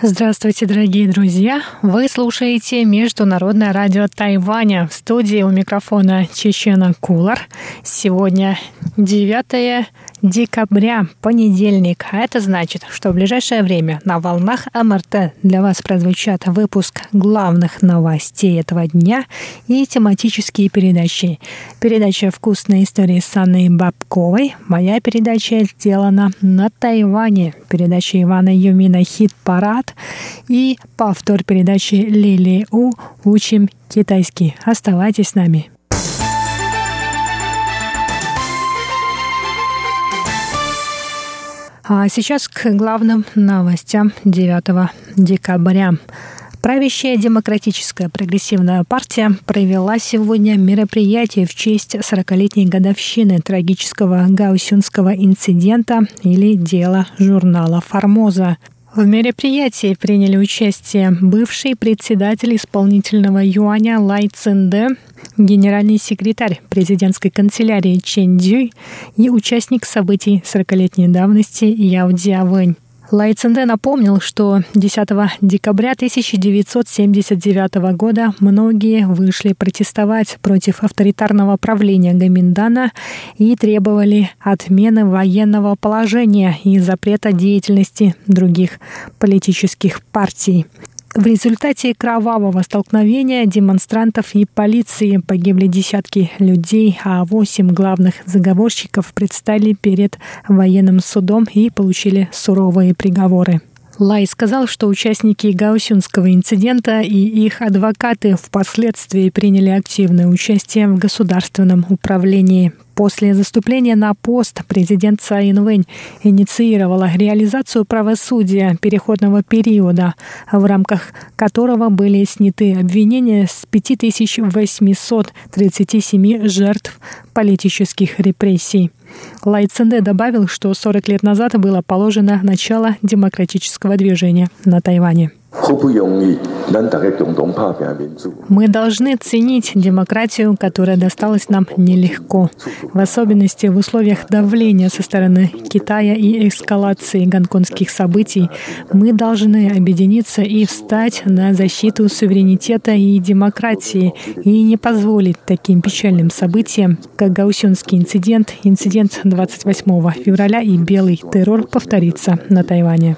Здравствуйте, дорогие друзья! Вы слушаете Международное радио Тайваня. В студии у микрофона Чечена Кулар. Сегодня 9 декабря, понедельник. А это значит, что в ближайшее время на волнах МРТ для вас прозвучат выпуск главных новостей этого дня и тематические передачи. Передача «Вкусные истории» с Анной Бабковой. Моя передача сделана на Тайване. Передача Ивана Юмина «Хит-парад» и повтор передачи Лили У «Учим китайский». Оставайтесь с нами. А сейчас к главным новостям 9 декабря. Правящая демократическая прогрессивная партия провела сегодня мероприятие в честь 40-летней годовщины трагического гаусюнского инцидента или дела журнала «Формоза». В мероприятии приняли участие бывший председатель исполнительного юаня Лай Цинде, генеральный секретарь президентской канцелярии Чен Дюй и участник событий 40-летней давности Яо Дзявэнь. Лай Цинде напомнил, что 10 декабря 1979 года многие вышли протестовать против авторитарного правления Гаминдана и требовали отмены военного положения и запрета деятельности других политических партий. В результате кровавого столкновения демонстрантов и полиции погибли десятки людей, а восемь главных заговорщиков предстали перед военным судом и получили суровые приговоры. Лай сказал, что участники Гаусюнского инцидента и их адвокаты впоследствии приняли активное участие в государственном управлении. После заступления на пост президент Цай Инвэнь инициировала реализацию правосудия переходного периода, в рамках которого были сняты обвинения с 5837 жертв политических репрессий. Лай Цинде добавил, что 40 лет назад было положено начало демократического движения на Тайване. Мы должны ценить демократию, которая досталась нам нелегко, в особенности в условиях давления со стороны Китая и эскалации гонконгских событий. Мы должны объединиться и встать на защиту суверенитета и демократии и не позволить таким печальным событиям, как Гаусюнский инцидент, инцидент 28 февраля и белый террор повториться на Тайване.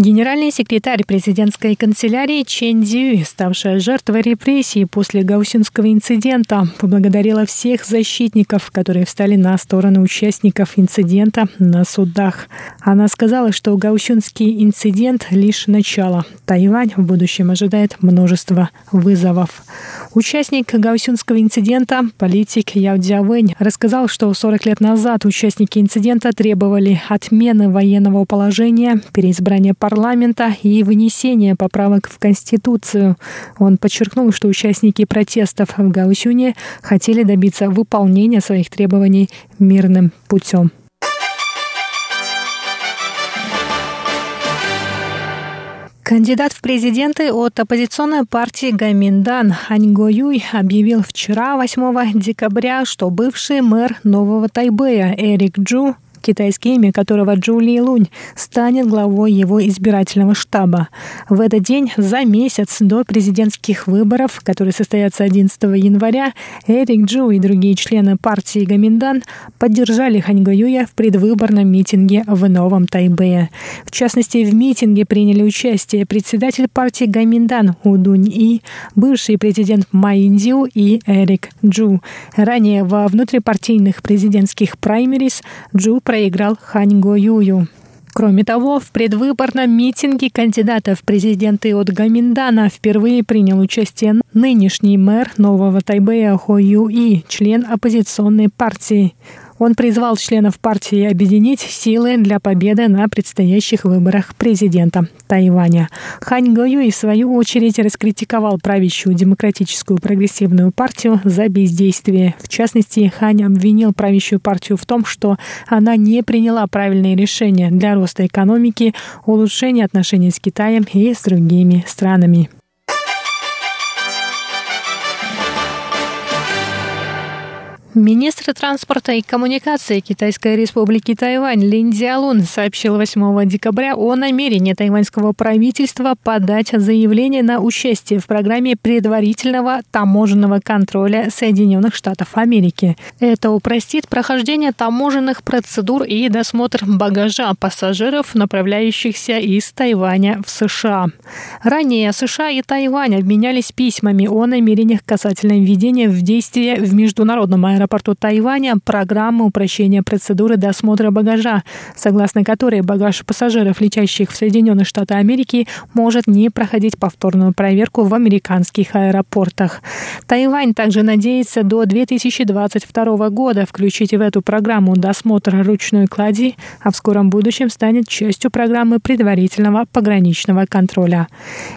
Генеральный секретарь президентской канцелярии Чен Дзю, ставшая жертвой репрессий после гаусинского инцидента, поблагодарила всех защитников, которые встали на сторону участников инцидента на судах. Она сказала, что гаусюнский инцидент – лишь начало. Тайвань в будущем ожидает множество вызовов. Участник гаусюнского инцидента, политик Яо Дзявэнь, рассказал, что 40 лет назад участники инцидента требовали отмены военного положения, переизбрания парламента парламента и вынесение поправок в Конституцию. Он подчеркнул, что участники протестов в Гаусюне хотели добиться выполнения своих требований мирным путем. Кандидат в президенты от оппозиционной партии Гаминдан Хань Го Юй объявил вчера, 8 декабря, что бывший мэр Нового Тайбэя Эрик Джу китайское имя которого Джули Лунь, станет главой его избирательного штаба. В этот день, за месяц до президентских выборов, которые состоятся 11 января, Эрик Джу и другие члены партии Гаминдан поддержали Ханьго Юя в предвыборном митинге в Новом Тайбэе. В частности, в митинге приняли участие председатель партии Гаминдан Удунь И, бывший президент Майиндзю и Эрик Джу. Ранее во внутрипартийных президентских праймерис Джу проиграл Хань Го Юю. Кроме того, в предвыборном митинге кандидата в президенты от Гаминдана впервые принял участие нынешний мэр Нового Тайбэя Хо Ю И, член оппозиционной партии. Он призвал членов партии объединить силы для победы на предстоящих выборах президента Тайваня. Хань Гаюй, в свою очередь, раскритиковал правящую демократическую прогрессивную партию за бездействие. В частности, Хань обвинил правящую партию в том, что она не приняла правильные решения для роста экономики, улучшения отношений с Китаем и с другими странами. Министр транспорта и коммуникации Китайской республики Тайвань Лин Дзялун сообщил 8 декабря о намерении тайваньского правительства подать заявление на участие в программе предварительного таможенного контроля Соединенных Штатов Америки. Это упростит прохождение таможенных процедур и досмотр багажа пассажиров, направляющихся из Тайваня в США. Ранее США и Тайвань обменялись письмами о намерениях касательно введения в действие в международном аэропорту аэропорту Тайваня программы упрощения процедуры досмотра багажа, согласно которой багаж пассажиров, летящих в Соединенные Штаты Америки, может не проходить повторную проверку в американских аэропортах. Тайвань также надеется до 2022 года включить в эту программу досмотр ручной клади, а в скором будущем станет частью программы предварительного пограничного контроля.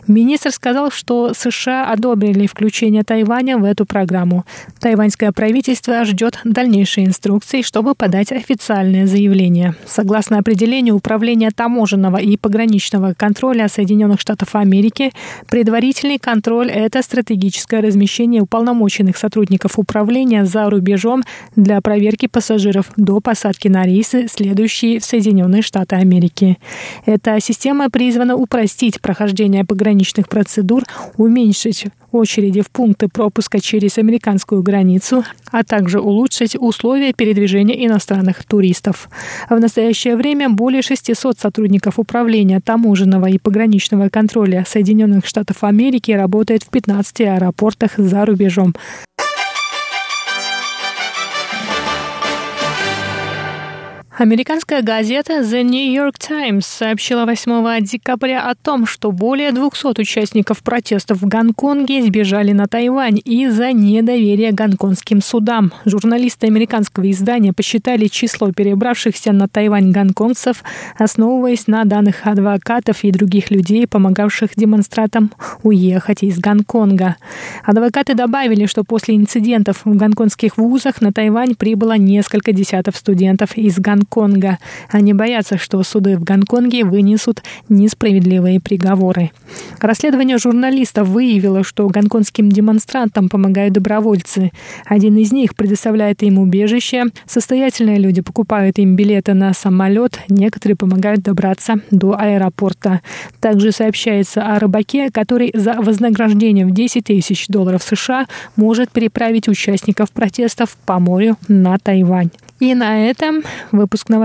Министр сказал, что США одобрили включение Тайваня в эту программу. Тайваньское правительство правительство ждет дальнейшие инструкции, чтобы подать официальное заявление. Согласно определению Управления таможенного и пограничного контроля Соединенных Штатов Америки, предварительный контроль – это стратегическое размещение уполномоченных сотрудников управления за рубежом для проверки пассажиров до посадки на рейсы, следующие в Соединенные Штаты Америки. Эта система призвана упростить прохождение пограничных процедур, уменьшить очереди в пункты пропуска через американскую границу, а также улучшить условия передвижения иностранных туристов. В настоящее время более 600 сотрудников управления таможенного и пограничного контроля Соединенных Штатов Америки работает в 15 аэропортах за рубежом. Американская газета The New York Times сообщила 8 декабря о том, что более 200 участников протестов в Гонконге сбежали на Тайвань из-за недоверия гонконгским судам. Журналисты американского издания посчитали число перебравшихся на Тайвань гонконгцев, основываясь на данных адвокатов и других людей, помогавших демонстрантам уехать из Гонконга. Адвокаты добавили, что после инцидентов в гонконгских вузах на Тайвань прибыло несколько десятков студентов из Гонконга Гонконга. Они боятся, что суды в Гонконге вынесут несправедливые приговоры. Расследование журналистов выявило, что гонконгским демонстрантам помогают добровольцы. Один из них предоставляет им убежище. Состоятельные люди покупают им билеты на самолет. Некоторые помогают добраться до аэропорта. Также сообщается о рыбаке, который за вознаграждение в 10 тысяч долларов США может переправить участников протестов по морю на Тайвань. И на этом выпуск новостей